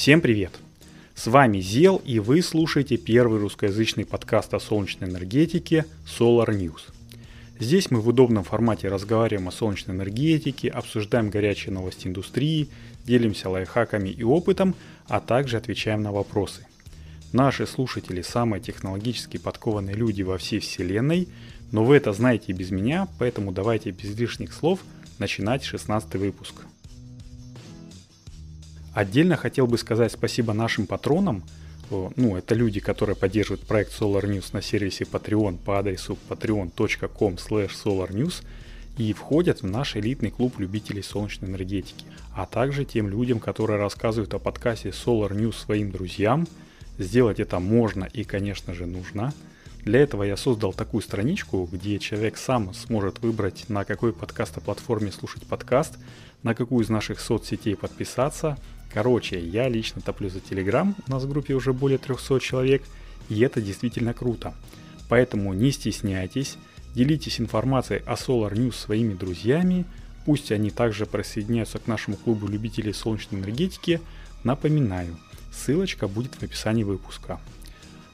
Всем привет! С вами Зел и вы слушаете первый русскоязычный подкаст о солнечной энергетике Solar News. Здесь мы в удобном формате разговариваем о солнечной энергетике, обсуждаем горячие новости индустрии, делимся лайфхаками и опытом, а также отвечаем на вопросы. Наши слушатели самые технологически подкованные люди во всей вселенной, но вы это знаете и без меня, поэтому давайте без лишних слов начинать 16 выпуск. Отдельно хотел бы сказать спасибо нашим патронам. Ну, это люди, которые поддерживают проект Solar News на сервисе Patreon по адресу patreon.com solarnews и входят в наш элитный клуб любителей солнечной энергетики, а также тем людям, которые рассказывают о подкасте Solar News своим друзьям – Сделать это можно и, конечно же, нужно. Для этого я создал такую страничку, где человек сам сможет выбрать, на какой подкастоплатформе слушать подкаст, на какую из наших соцсетей подписаться. Короче, я лично топлю за Telegram, у нас в группе уже более 300 человек, и это действительно круто. Поэтому не стесняйтесь, делитесь информацией о Solar News своими друзьями, пусть они также присоединяются к нашему клубу любителей солнечной энергетики. Напоминаю – Ссылочка будет в описании выпуска.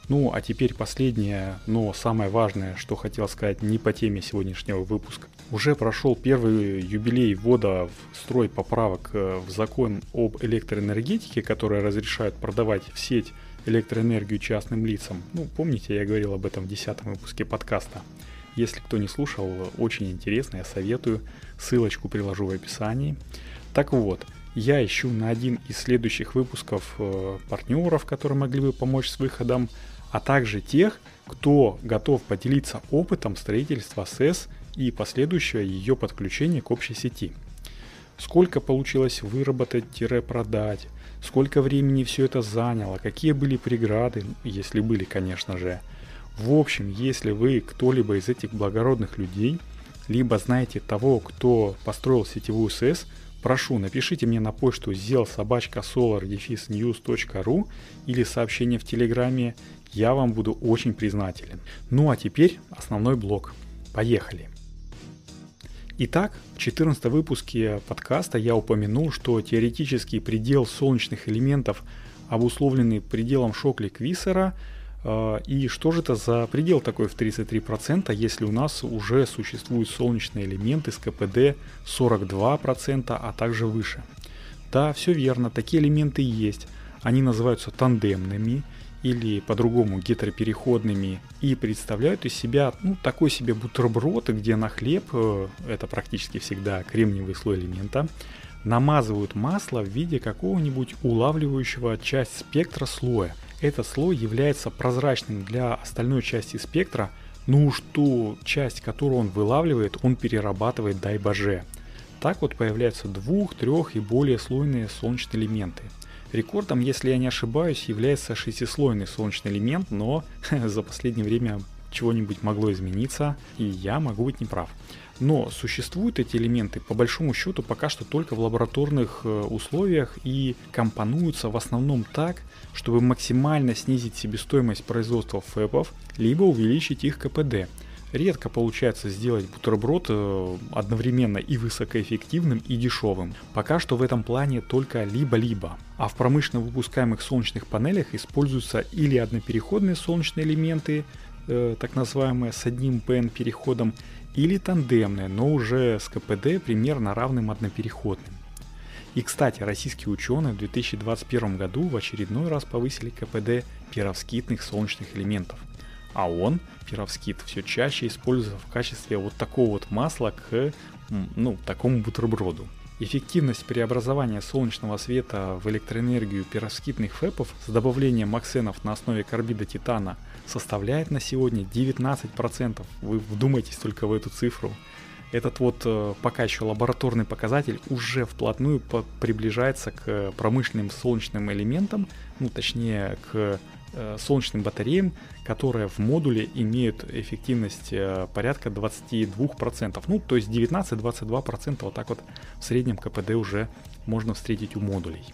Ну, а теперь последнее, но самое важное, что хотел сказать не по теме сегодняшнего выпуска. Уже прошел первый юбилей ввода в строй поправок э, в закон об электроэнергетике, который разрешает продавать в сеть электроэнергию частным лицам. Ну, помните, я говорил об этом в десятом выпуске подкаста. Если кто не слушал, очень интересно, я советую. Ссылочку приложу в описании. Так вот, я ищу на один из следующих выпусков э, партнеров, которые могли бы помочь с выходом, а также тех, кто готов поделиться опытом строительства СЭС и последующего ее подключения к общей сети. Сколько получилось выработать-продать, сколько времени все это заняло, какие были преграды, если были, конечно же. В общем, если вы кто-либо из этих благородных людей, либо знаете того, кто построил сетевую СЭС, Прошу, напишите мне на почту zelsobachka.solar-news.ru или сообщение в Телеграме, я вам буду очень признателен. Ну а теперь основной блок. Поехали! Итак, в 14 выпуске подкаста я упомянул, что теоретический предел солнечных элементов, обусловленный пределом Шокли-Квиссера – а, и что же это за предел такой в 33%, если у нас уже существуют солнечные элементы с КПД 42%, а также выше? Да, все верно, такие элементы есть. Они называются тандемными или по-другому гетеропереходными и представляют из себя ну, такой себе бутерброд, где на хлеб, э, это практически всегда кремниевый слой элемента, намазывают масло в виде какого-нибудь улавливающего часть спектра слоя – этот слой является прозрачным для остальной части спектра, ну уж ту часть, которую он вылавливает, он перерабатывает дай боже. Так вот появляются двух, трех и более слойные солнечные элементы. Рекордом, если я не ошибаюсь, является шестислойный солнечный элемент, но за последнее время чего-нибудь могло измениться, и я могу быть неправ. Но существуют эти элементы по большому счету пока что только в лабораторных э, условиях и компонуются в основном так, чтобы максимально снизить себестоимость производства фэпов, либо увеличить их КПД. Редко получается сделать бутерброд э, одновременно и высокоэффективным, и дешевым. Пока что в этом плане только либо-либо. А в промышленно выпускаемых солнечных панелях используются или однопереходные солнечные элементы, э, так называемые с одним PN переходом, или тандемные, но уже с КПД примерно равным однопереходным. И, кстати, российские ученые в 2021 году в очередной раз повысили КПД перовскитных солнечных элементов. А он, перовскит, все чаще используется в качестве вот такого вот масла к ну, такому бутерброду. Эффективность преобразования солнечного света в электроэнергию перовскитных фэпов с добавлением максенов на основе карбида титана составляет на сегодня 19%. Вы вдумайтесь только в эту цифру этот вот э, пока еще лабораторный показатель уже вплотную приближается к промышленным солнечным элементам, ну точнее к солнечным батареям, которые в модуле имеют эффективность э, порядка 22%. Ну, то есть 19-22% вот так вот в среднем КПД уже можно встретить у модулей.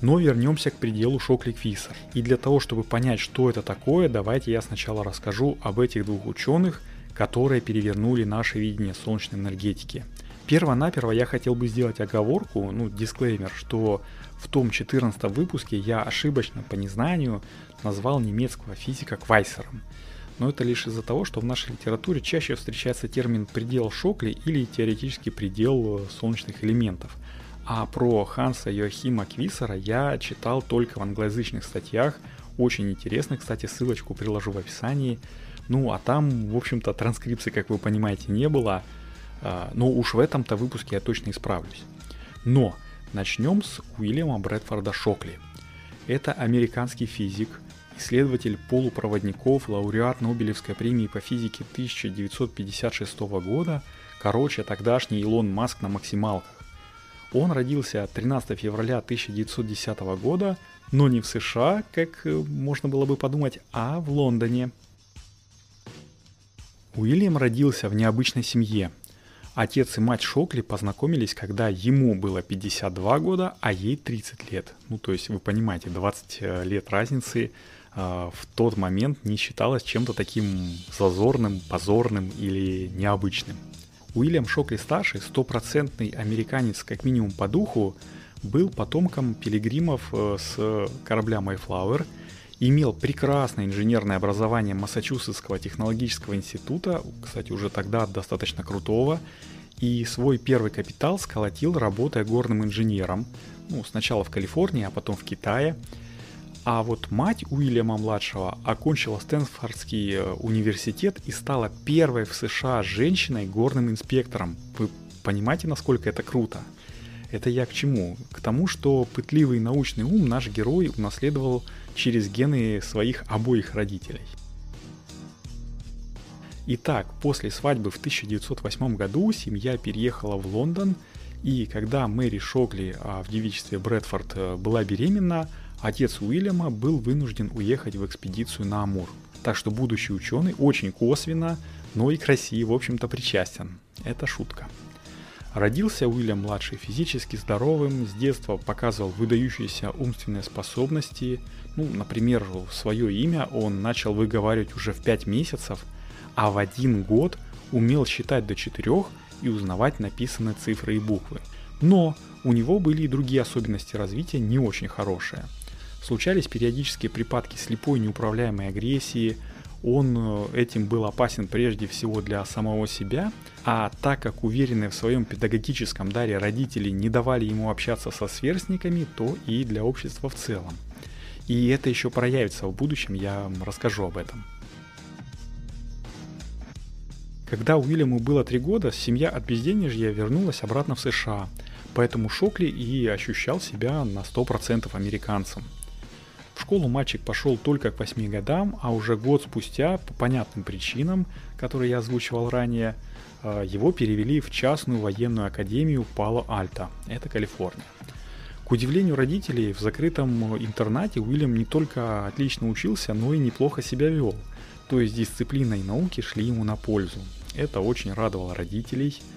Но вернемся к пределу Шоклик-Фиса. И для того, чтобы понять, что это такое, давайте я сначала расскажу об этих двух ученых – которые перевернули наше видение солнечной энергетики. Перво-наперво я хотел бы сделать оговорку, ну, дисклеймер, что в том 14 выпуске я ошибочно по незнанию назвал немецкого физика Квайсером. Но это лишь из-за того, что в нашей литературе чаще встречается термин «предел Шокли» или теоретический предел солнечных элементов. А про Ханса Йоахима Квисера я читал только в англоязычных статьях, очень интересно, кстати, ссылочку приложу в описании. Ну, а там, в общем-то, транскрипции, как вы понимаете, не было, а, но уж в этом-то выпуске я точно исправлюсь. Но начнем с Уильяма Брэдфорда Шокли. Это американский физик, исследователь полупроводников, лауреат Нобелевской премии по физике 1956 года, короче, тогдашний Илон Маск на максималках. Он родился 13 февраля 1910 года, но не в США, как э, можно было бы подумать, а в Лондоне. Уильям родился в необычной семье. Отец и мать Шокли познакомились, когда ему было 52 года, а ей 30 лет. Ну, то есть, вы понимаете, 20 э, лет разницы э, в тот момент не считалось чем-то таким зазорным, позорным или необычным. Уильям Шокли-старший, стопроцентный американец как минимум по духу, был потомком пилигримов э, с корабля Mayflower – имел прекрасное инженерное образование Массачусетского технологического института, кстати, уже тогда достаточно крутого, и свой первый капитал сколотил, работая горным инженером, ну, сначала в Калифорнии, а потом в Китае. А вот мать Уильяма-младшего окончила Стэнфордский э, университет и стала первой в США женщиной горным инспектором. Вы понимаете, насколько это круто? Это я к чему? К тому, что пытливый научный ум наш герой унаследовал через гены своих обоих родителей. Итак, после свадьбы в 1908 году семья переехала в Лондон, и когда Мэри Шогли а в девичестве Брэдфорд э, была беременна, отец Уильяма был вынужден уехать в экспедицию на Амур. Так что будущий ученый очень косвенно, но и красиво, в общем-то, причастен. Это шутка. Родился Уильям-младший физически здоровым, с детства показывал выдающиеся умственные способности. Ну, например, свое имя он начал выговаривать уже в 5 месяцев, а в один год умел считать до 4 и узнавать написанные цифры и буквы. Но у него были и другие особенности развития не очень хорошие. Случались периодические припадки слепой неуправляемой агрессии, он э, этим был опасен прежде всего для самого себя, а так как уверенные в своем педагогическом даре родители не давали ему общаться со сверстниками, то и для общества в целом. И это еще проявится в будущем, я расскажу об этом. Когда Уильяму было три года, семья от безденежья вернулась обратно в США, поэтому Шокли и ощущал себя на 100% американцем – в школу мальчик пошел только к 8 годам, а уже год спустя, по понятным причинам, которые я озвучивал ранее, э, его перевели в частную военную академию Пало-Альто, это Калифорния. К удивлению родителей, в закрытом интернате Уильям не только отлично учился, но и неплохо себя вел. То есть дисциплина и науки шли ему на пользу. Это очень радовало родителей –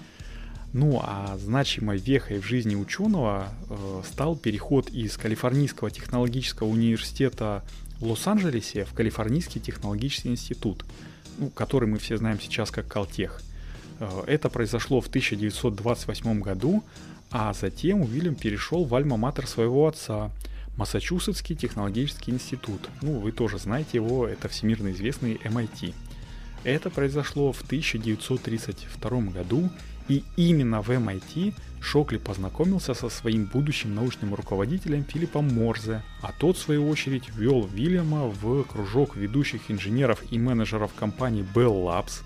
ну а значимой вехой в жизни ученого э, стал переход из Калифорнийского технологического университета в Лос-Анджелесе в Калифорнийский технологический институт, ну, который мы все знаем сейчас как Калтех. Э, это произошло в 1928 году, а затем Уильям перешел в альма-матер своего отца, Массачусетский технологический институт. Ну, вы тоже знаете его, это всемирно известный MIT. Это произошло в 1932 году, и именно в MIT Шокли познакомился со своим будущим научным руководителем Филиппом Морзе, а тот, в свою очередь, ввел Вильяма в кружок ведущих инженеров и менеджеров компании Bell Labs.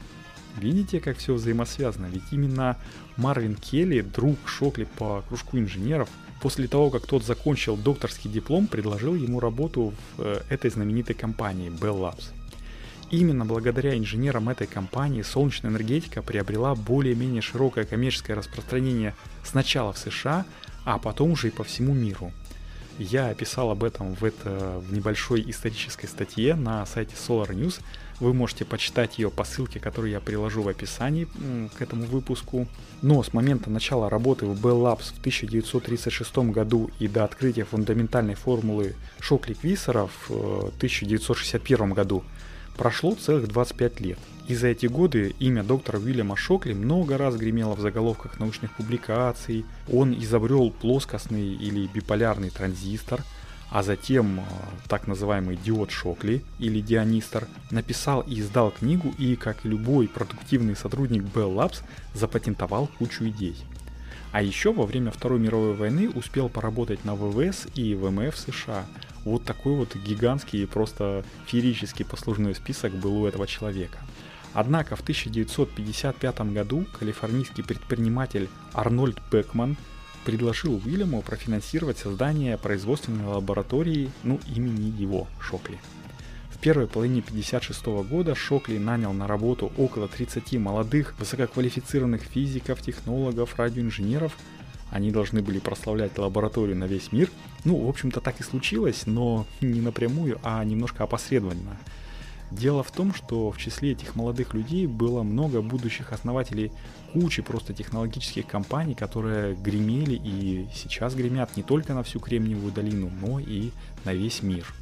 Видите, как все взаимосвязано? Ведь именно Марвин Келли, друг Шокли по кружку инженеров, после того, как тот закончил докторский диплом, предложил ему работу в э, этой знаменитой компании Bell Labs. Именно благодаря инженерам этой компании солнечная энергетика приобрела более-менее широкое коммерческое распространение сначала в США, а потом уже и по всему миру. Я описал об этом в, это, в небольшой исторической статье на сайте Solar News. Вы можете почитать ее по ссылке, которую я приложу в описании к этому выпуску. Но с момента начала работы в Bell Labs в 1936 году и до открытия фундаментальной формулы Шокли-Квиссера в 1961 году Прошло целых 25 лет, и за эти годы имя доктора Уильяма Шокли много раз гремело в заголовках научных публикаций. Он изобрел плоскостный или биполярный транзистор, а затем э, так называемый диод Шокли или Дионистор, написал и издал книгу и, как и любой продуктивный сотрудник Bell Labs, запатентовал кучу идей. А еще во время Второй мировой войны успел поработать на ВВС и ВМФ США. Вот такой вот гигантский и просто феерический послужной список был у этого человека – Однако в 1955 году калифорнийский предприниматель Арнольд Бекман предложил Уильяму профинансировать создание производственной лаборатории, ну, имени его, Шокли. В первой половине 1956 года Шокли нанял на работу около 30 молодых высококвалифицированных физиков, технологов, радиоинженеров. Они должны были прославлять лабораторию на весь мир. Ну, в общем-то, так и случилось, но не напрямую, а немножко опосредованно. Дело в том, что в числе этих молодых людей было много будущих основателей кучи просто технологических компаний, которые гремели и сейчас гремят не только на всю Кремниевую долину, но и на весь мир.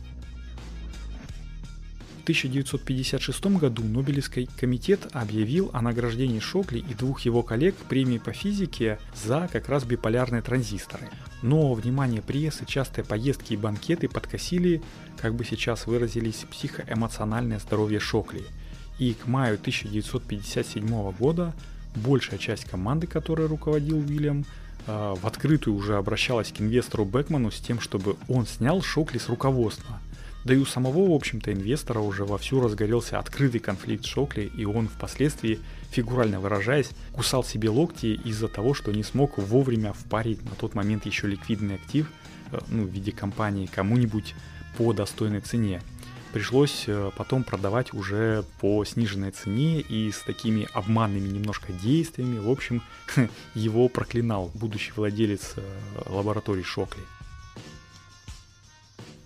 1956 году Нобелевский комитет объявил о награждении Шокли и двух его коллег премии по физике за как раз биполярные транзисторы. Но внимание прессы, частые поездки и банкеты подкосили, как бы сейчас выразились, психоэмоциональное здоровье Шокли. И к маю 1957 года большая часть команды, которой руководил Уильям, э, в открытую уже обращалась к инвестору Бекману с тем, чтобы он снял Шокли с руководства – да и у самого, в общем-то, инвестора уже вовсю разгорелся открытый конфликт Шокли, и он впоследствии, фигурально выражаясь, кусал себе локти из-за того, что не смог вовремя впарить на тот момент еще ликвидный актив, э, ну, в виде компании кому-нибудь по достойной цене. Пришлось э, потом продавать уже по сниженной цене и с такими обманными немножко действиями. В общем, его проклинал будущий владелец э, лаборатории Шокли.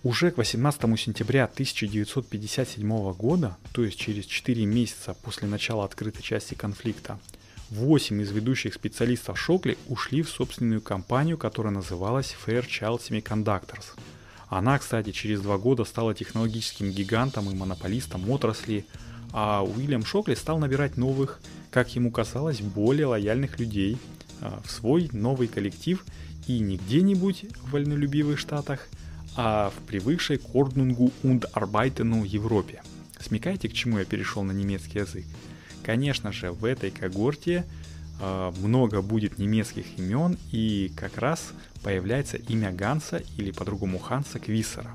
Уже к 18 сентября 1957 года, то есть через 4 месяца после начала открытой части конфликта, 8 из ведущих специалистов Шокли ушли в собственную компанию, которая называлась Fairchild Semiconductors. Она, кстати, через два года стала технологическим гигантом и монополистом отрасли, а Уильям Шокли стал набирать новых, как ему казалось, более лояльных людей а, в свой новый коллектив и не где-нибудь в вольнолюбивых штатах, а в привыкшей к Ordnung und Arbeiten Европе. Смекаете, к чему я перешел на немецкий язык? Конечно же, в этой когорте э, много будет немецких имен, и как раз появляется имя Ганса или по-другому Ханса Квиссера.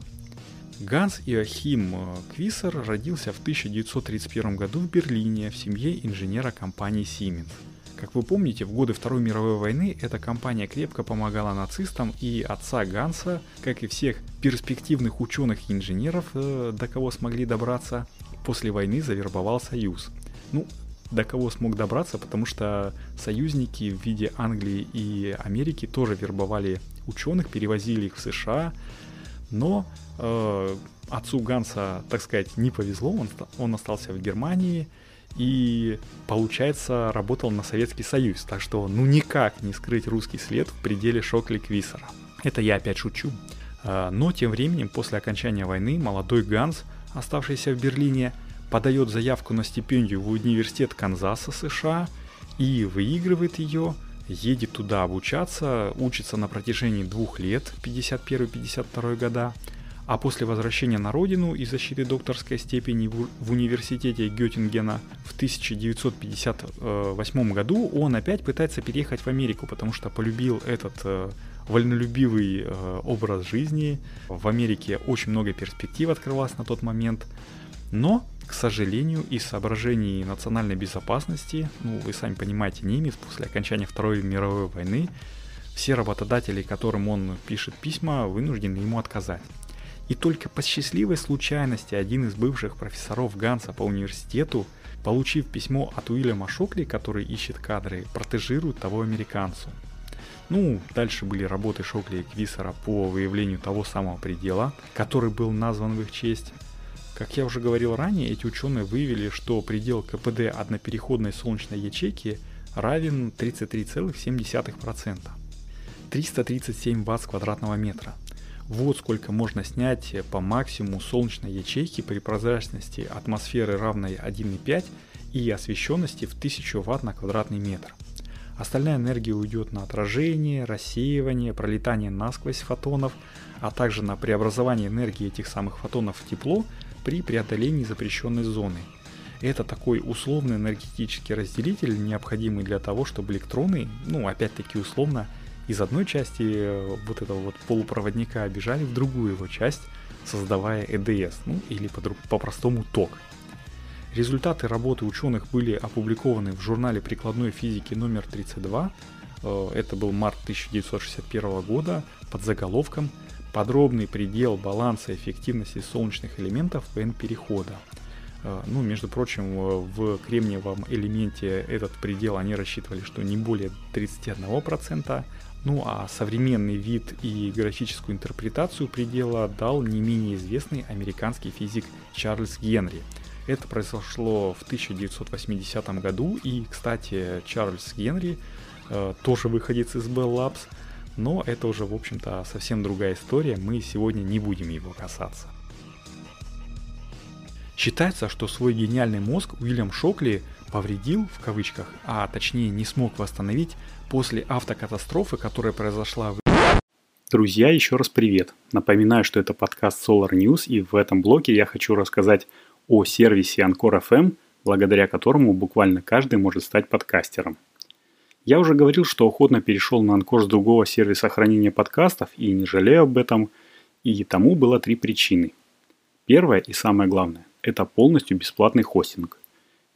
Ганс Иохим Квиссер родился в 1931 году в Берлине в семье инженера компании Siemens – как вы помните, в годы Второй мировой войны эта компания крепко помогала нацистам, и отца Ганса, как и всех перспективных ученых и инженеров, э, до кого смогли добраться, после войны завербовал Союз. Ну, до кого смог добраться, потому что союзники в виде Англии и Америки тоже вербовали ученых, перевозили их в США, но э, отцу Ганса, так сказать, не повезло, он, он остался в Германии, и, получается, работал на Советский Союз, так что ну никак не скрыть русский след в пределе Шокли Квисера. Это я опять шучу. А, но тем временем, после окончания войны, молодой Ганс, оставшийся в Берлине, подает заявку на стипендию в университет Канзаса, США, и выигрывает ее, едет туда обучаться, учится на протяжении двух лет, 51-52 года, а после возвращения на родину и защиты докторской степени в, университете Геттингена в 1958 году он опять пытается переехать в Америку, потому что полюбил этот э, вольнолюбивый э, образ жизни. В Америке очень много перспектив открывалось на тот момент. Но, к сожалению, из соображений национальной безопасности, ну, вы сами понимаете, немец после окончания Второй мировой войны, все работодатели, которым он пишет письма, вынуждены ему отказать. И только по счастливой случайности один из бывших профессоров Ганса по университету, получив письмо от Уильяма Шокли, который ищет кадры, протежирует того американцу. Ну, дальше были работы Шокли и Квисера по выявлению того самого предела, который был назван в их честь. Как я уже говорил ранее, эти ученые выявили, что предел КПД однопереходной солнечной ячейки равен 33,7%. 337 Вт с квадратного метра. Вот сколько можно снять по максимуму солнечной ячейки при прозрачности атмосферы равной 1,5 и освещенности в 1000 Вт на квадратный метр. Остальная энергия уйдет на отражение, рассеивание, пролетание насквозь фотонов, а также на преобразование энергии этих самых фотонов в тепло при преодолении запрещенной зоны. Это такой условный энергетический разделитель, необходимый для того, чтобы электроны, ну опять-таки условно, из одной части э, вот этого вот полупроводника бежали в другую его часть, создавая ЭДС, ну или по-простому ток. Результаты работы ученых были опубликованы в журнале прикладной физики номер 32. Э, это был март 1961 года под заголовком «Подробный предел баланса эффективности солнечных элементов N-перехода». Э, ну, между прочим, в кремниевом элементе этот предел они рассчитывали, что не более 31%, ну а современный вид и графическую интерпретацию предела дал не менее известный американский физик Чарльз Генри – это произошло в 1980 году, и, кстати, Чарльз Генри э, тоже выходец из Bell Labs, но это уже, в общем-то, совсем другая история, мы сегодня не будем его касаться. Считается, что свой гениальный мозг Уильям Шокли повредил, в кавычках, а точнее не смог восстановить после автокатастрофы, которая произошла в Друзья, еще раз привет. Напоминаю, что это подкаст Solar News, и в этом блоке я хочу рассказать о сервисе Anchor FM, благодаря которому буквально каждый может стать подкастером. Я уже говорил, что охотно перешел на Анкор с другого сервиса хранения подкастов и не жалею об этом, и тому было три причины. Первое и самое главное – это полностью бесплатный хостинг.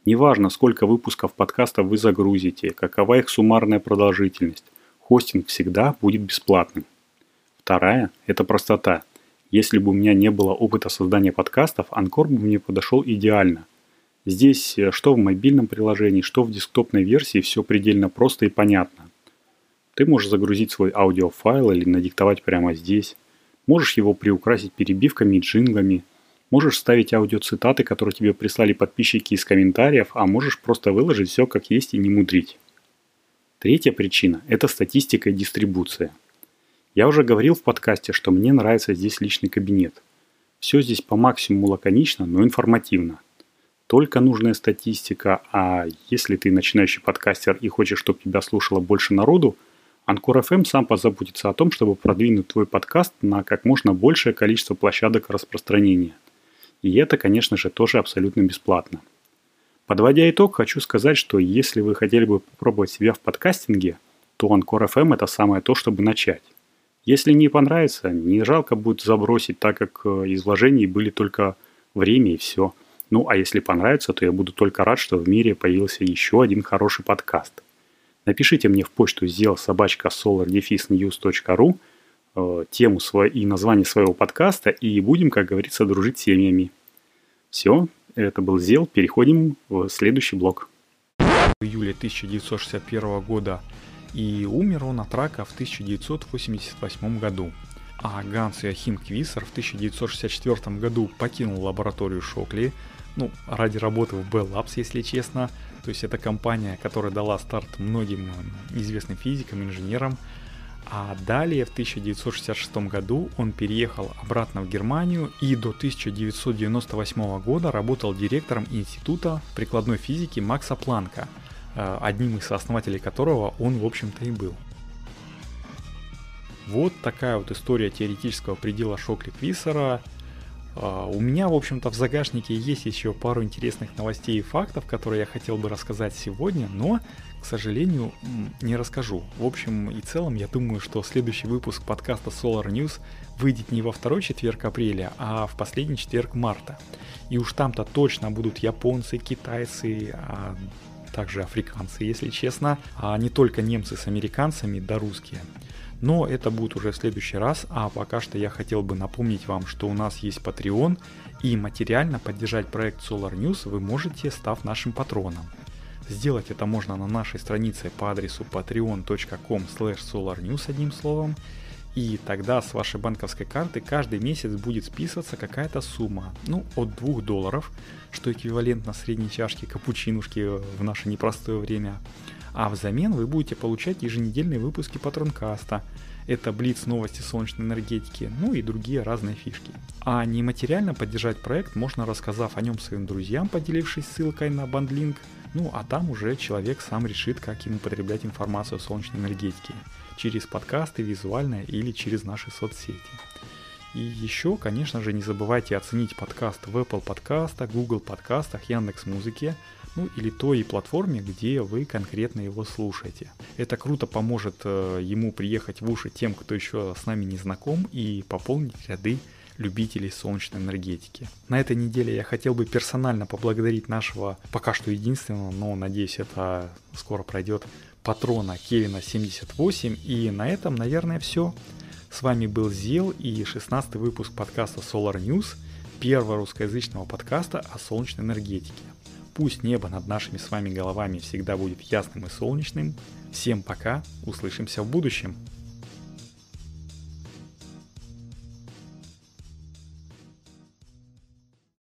Неважно, сколько выпусков подкастов вы загрузите, какова их суммарная продолжительность, хостинг всегда будет бесплатным. Вторая – это простота. Если бы у меня не было опыта создания подкастов, Анкор бы мне подошел идеально. Здесь э, что в мобильном приложении, что в десктопной версии все предельно просто и понятно. Ты можешь загрузить свой аудиофайл или надиктовать прямо здесь. Можешь его приукрасить перебивками и джинглами. Можешь ставить аудиоцитаты, которые тебе прислали подписчики из комментариев, а можешь просто выложить все как есть и не мудрить. Третья причина – это статистика и дистрибуция – я уже говорил в подкасте, что мне нравится здесь личный кабинет. Все здесь по максимуму лаконично, но информативно. Только нужная статистика, а если ты начинающий подкастер и хочешь, чтобы тебя слушало больше народу, Анкор FM сам позаботится о том, чтобы продвинуть твой подкаст на как можно большее количество площадок распространения. И это, конечно же, тоже абсолютно бесплатно. Подводя итог, хочу сказать, что если вы хотели бы попробовать себя в подкастинге, то Анкор FM это самое то, чтобы начать. Если не понравится, не жалко будет забросить, так как э, из вложений были только время и все. Ну, а если понравится, то я буду только рад, что в мире появился еще один хороший подкаст. Напишите мне в почту сделал собачка solardefisnews.ru э, тему свой, и название своего подкаста, и будем, как говорится, дружить семьями. Все, это был Зел. Переходим в следующий блок. В июле 1961 года и умер он от рака в 1988 году. А Ганс Иохим Квиссер в 1964 году покинул лабораторию Шокли, ну, ради работы в Bell Labs, если честно. То есть это компания, которая дала старт многим известным физикам, инженерам. А далее в 1966 году он переехал обратно в Германию и до 1998 года работал директором Института прикладной физики Макса Планка – Э, одним из основателей которого он, в общем-то, и был. Вот такая вот история теоретического предела Шокли Квиссера. Э, у меня, в общем-то, в загашнике есть еще пару интересных новостей и фактов, которые я хотел бы рассказать сегодня, но, к сожалению, не расскажу. В общем и целом, я думаю, что следующий выпуск подкаста Solar News выйдет не во второй четверг апреля, а в последний четверг марта. И уж там-то точно будут японцы, китайцы, а также африканцы, если честно, а не только немцы с американцами, да русские. Но это будет уже в следующий раз, а пока что я хотел бы напомнить вам, что у нас есть Patreon, и материально поддержать проект Solar News вы можете, став нашим патроном. Сделать это можно на нашей странице по адресу patreon.com solarnews одним словом, и тогда с вашей банковской карты каждый месяц будет списываться какая-то сумма, ну, от 2 долларов, что эквивалентно средней чашке капучинушки в наше непростое время. А взамен вы будете получать еженедельные выпуски Патронкаста. Это Блиц новости солнечной энергетики, ну и другие разные фишки. А нематериально поддержать проект можно, рассказав о нем своим друзьям, поделившись ссылкой на бандлинк, ну а там уже человек сам решит, как ему потреблять информацию о солнечной энергетике. Через подкасты, визуально или через наши соцсети. И еще, конечно же, не забывайте оценить подкаст в Apple подкастах, Google подкастах, Яндекс Музыке, ну или той платформе, где вы конкретно его слушаете. Это круто поможет э, ему приехать в уши тем, кто еще с нами не знаком, и пополнить ряды любителей солнечной энергетики. На этой неделе я хотел бы персонально поблагодарить нашего пока что единственного, но надеюсь это скоро пройдет, патрона Кевина 78. И на этом, наверное, все. С вами был Зел и 16 выпуск подкаста Solar News, первого русскоязычного подкаста о солнечной энергетике. Пусть небо над нашими с вами головами всегда будет ясным и солнечным. Всем пока, услышимся в будущем.